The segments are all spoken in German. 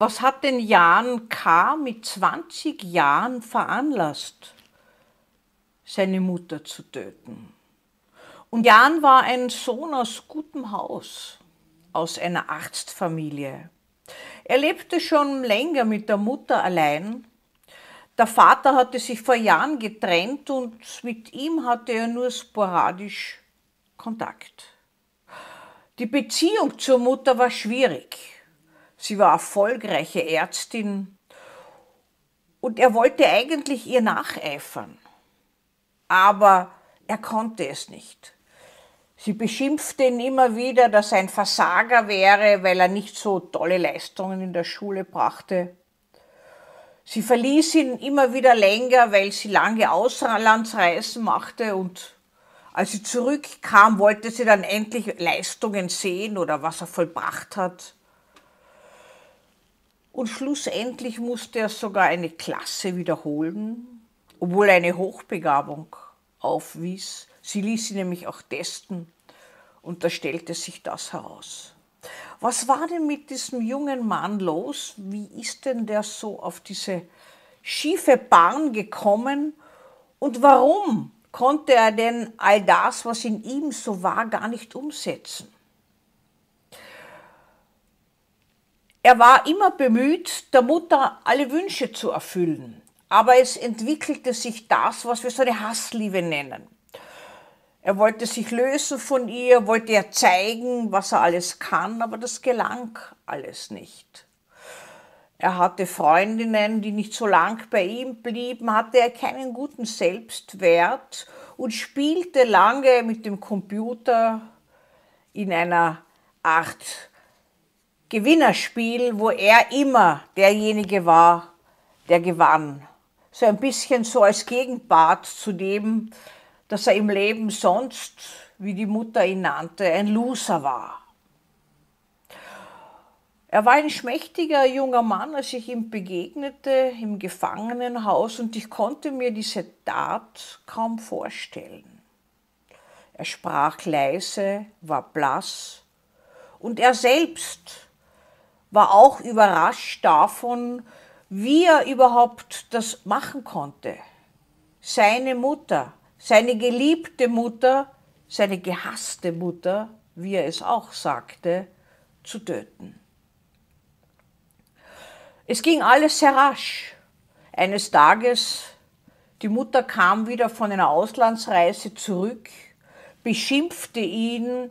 Was hat den Jan K. mit 20 Jahren veranlasst, seine Mutter zu töten? Und Jan war ein Sohn aus gutem Haus, aus einer Arztfamilie. Er lebte schon länger mit der Mutter allein. Der Vater hatte sich vor Jahren getrennt und mit ihm hatte er nur sporadisch Kontakt. Die Beziehung zur Mutter war schwierig. Sie war erfolgreiche Ärztin und er wollte eigentlich ihr nacheifern. Aber er konnte es nicht. Sie beschimpfte ihn immer wieder, dass er ein Versager wäre, weil er nicht so tolle Leistungen in der Schule brachte. Sie verließ ihn immer wieder länger, weil sie lange Auslandsreisen machte und als sie zurückkam, wollte sie dann endlich Leistungen sehen oder was er vollbracht hat. Und schlussendlich musste er sogar eine Klasse wiederholen, obwohl eine Hochbegabung aufwies. Sie ließ sie nämlich auch testen und da stellte sich das heraus. Was war denn mit diesem jungen Mann los? Wie ist denn der so auf diese schiefe Bahn gekommen? Und warum konnte er denn all das, was in ihm so war, gar nicht umsetzen? Er war immer bemüht, der Mutter alle Wünsche zu erfüllen. Aber es entwickelte sich das, was wir so eine Hassliebe nennen. Er wollte sich lösen von ihr, wollte ihr zeigen, was er alles kann, aber das gelang alles nicht. Er hatte Freundinnen, die nicht so lang bei ihm blieben, hatte er keinen guten Selbstwert und spielte lange mit dem Computer in einer Art Gewinnerspiel, wo er immer derjenige war, der gewann. So ein bisschen so als Gegenpart zu dem, dass er im Leben sonst, wie die Mutter ihn nannte, ein Loser war. Er war ein schmächtiger junger Mann, als ich ihm begegnete im Gefangenenhaus und ich konnte mir diese Tat kaum vorstellen. Er sprach leise, war blass und er selbst war auch überrascht davon, wie er überhaupt das machen konnte. Seine Mutter, seine geliebte Mutter, seine gehasste Mutter, wie er es auch sagte, zu töten. Es ging alles sehr rasch. Eines Tages, die Mutter kam wieder von einer Auslandsreise zurück, beschimpfte ihn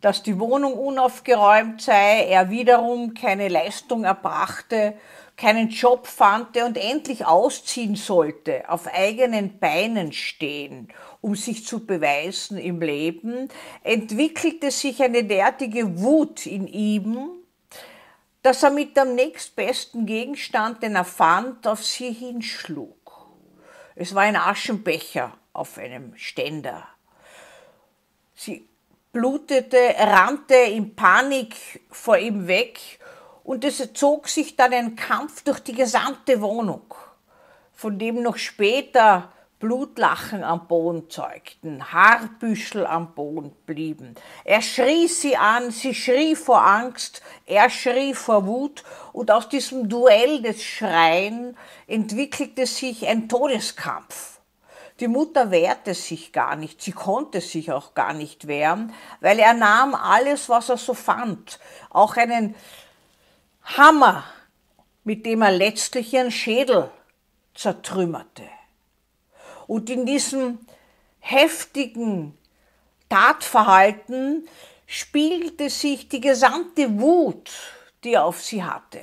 dass die Wohnung unaufgeräumt sei, er wiederum keine Leistung erbrachte, keinen Job fand und endlich ausziehen sollte, auf eigenen Beinen stehen, um sich zu beweisen im Leben, entwickelte sich eine derartige Wut in ihm, dass er mit dem nächstbesten Gegenstand, den er fand, auf sie hinschlug. Es war ein Aschenbecher auf einem Ständer. Sie blutete, rannte in Panik vor ihm weg und es zog sich dann ein Kampf durch die gesamte Wohnung, von dem noch später Blutlachen am Boden zeugten, Haarbüschel am Boden blieben. Er schrie sie an, sie schrie vor Angst, er schrie vor Wut und aus diesem Duell des Schreien entwickelte sich ein Todeskampf. Die Mutter wehrte sich gar nicht, sie konnte sich auch gar nicht wehren, weil er nahm alles, was er so fand, auch einen Hammer, mit dem er letztlich ihren Schädel zertrümmerte. Und in diesem heftigen Tatverhalten spiegelte sich die gesamte Wut, die er auf sie hatte.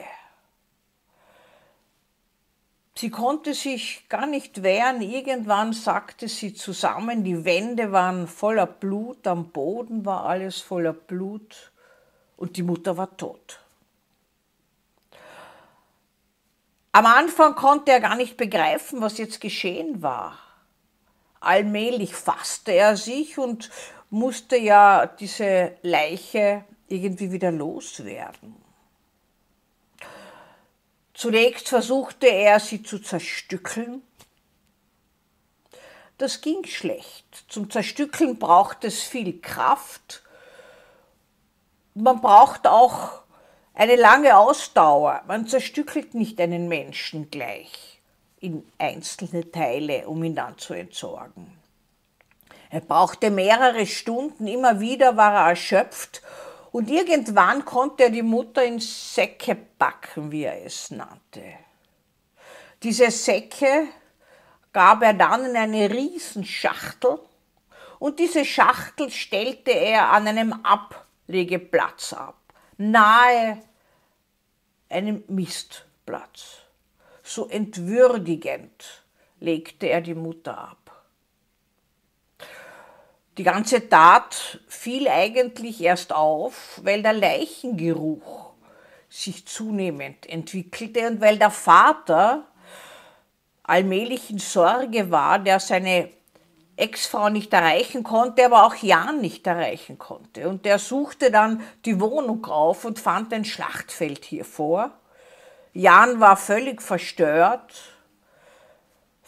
Sie konnte sich gar nicht wehren. Irgendwann sagte sie zusammen, die Wände waren voller Blut, am Boden war alles voller Blut und die Mutter war tot. Am Anfang konnte er gar nicht begreifen, was jetzt geschehen war. Allmählich fasste er sich und musste ja diese Leiche irgendwie wieder loswerden. Zunächst versuchte er, sie zu zerstückeln. Das ging schlecht. Zum Zerstückeln braucht es viel Kraft. Man braucht auch eine lange Ausdauer. Man zerstückelt nicht einen Menschen gleich in einzelne Teile, um ihn dann zu entsorgen. Er brauchte mehrere Stunden, immer wieder war er erschöpft und irgendwann konnte er die Mutter in Säcke packen, wie er es nannte. Diese Säcke gab er dann in eine Riesenschachtel und diese Schachtel stellte er an einem Ablegeplatz ab, nahe einem Mistplatz. So entwürdigend legte er die Mutter ab. Die ganze Tat fiel eigentlich erst auf, weil der Leichengeruch sich zunehmend entwickelte und weil der Vater allmählich in Sorge war, der seine Ex-Frau nicht erreichen konnte, aber auch Jan nicht erreichen konnte. Und der suchte dann die Wohnung auf und fand ein Schlachtfeld hier vor. Jan war völlig verstört,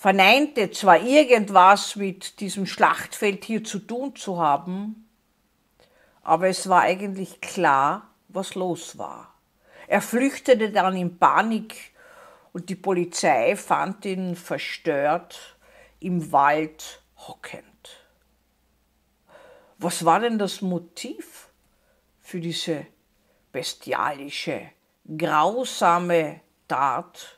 verneinte zwar irgendwas mit diesem Schlachtfeld hier zu tun zu haben, aber es war eigentlich klar, was los war. Er flüchtete dann in Panik und die Polizei fand ihn verstört im Wald hockend. Was war denn das Motiv für diese bestialische, grausame Tat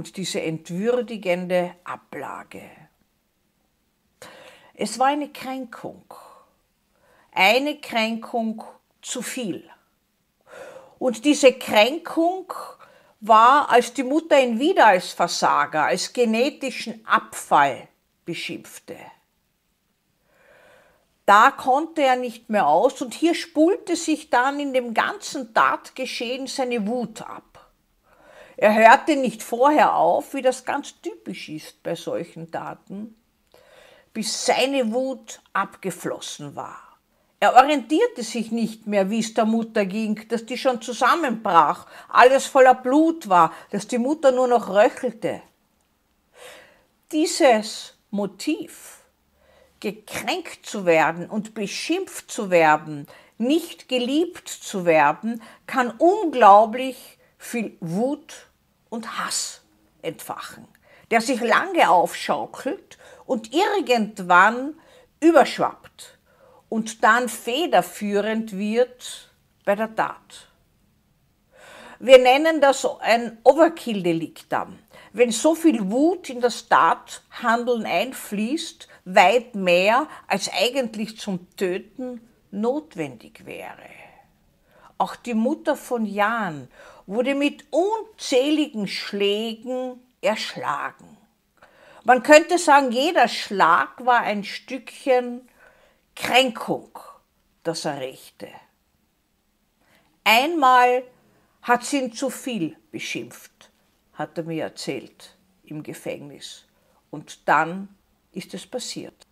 und diese entwürdigende Ablage. Es war eine Kränkung, eine Kränkung zu viel. Und diese Kränkung war, als die Mutter ihn wieder als Versager, als genetischen Abfall beschimpfte. Da konnte er nicht mehr aus und hier spulte sich dann in dem ganzen Tatgeschehen seine Wut ab. Er hörte nicht vorher auf, wie das ganz typisch ist bei solchen Taten, bis seine Wut abgeflossen war. Er orientierte sich nicht mehr, wie es der Mutter ging, dass die schon zusammenbrach, alles voller Blut war, dass die Mutter nur noch röchelte. Dieses Motiv, gekränkt zu werden und beschimpft zu werden, nicht geliebt zu werden, kann unglaublich viel Wut und Hass entfachen, der sich lange aufschaukelt und irgendwann überschwappt und dann federführend wird bei der Tat. Wir nennen das ein Overkill-Delikt dann. Wenn so viel Wut in das Tathandeln einfließt, weit mehr als eigentlich zum Töten notwendig wäre. Auch die Mutter von Jan wurde mit unzähligen Schlägen erschlagen. Man könnte sagen, jeder Schlag war ein Stückchen Kränkung, das er rächte. Einmal hat sie ihn zu viel beschimpft, hat er mir erzählt im Gefängnis. Und dann ist es passiert.